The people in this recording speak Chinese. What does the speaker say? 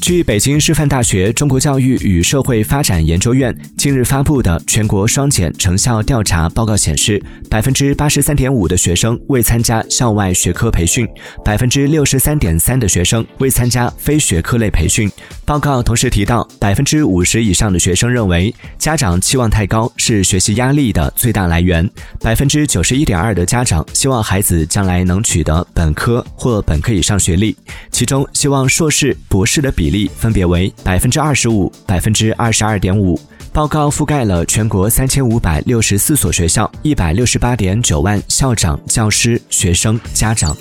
据北京师范大学中国教育与社会发展研究院近日发布的全国双减成效调查报告显示，百分之八十三点五的学生未参加校外学科培训，百分之六十三点三的学生未参加非学科类培训。报告同时提到，百分之五十以上的学生认为家长期望太高是学习压力的最大来源，百分之九十一点二的家长希望孩子将来能取得本科或本科以上学历，其中希望硕士、博士的比例。分别为百分之二十五、百分之二十二点五。报告覆盖了全国三千五百六十四所学校，一百六十八点九万校长、教师、学生、家长。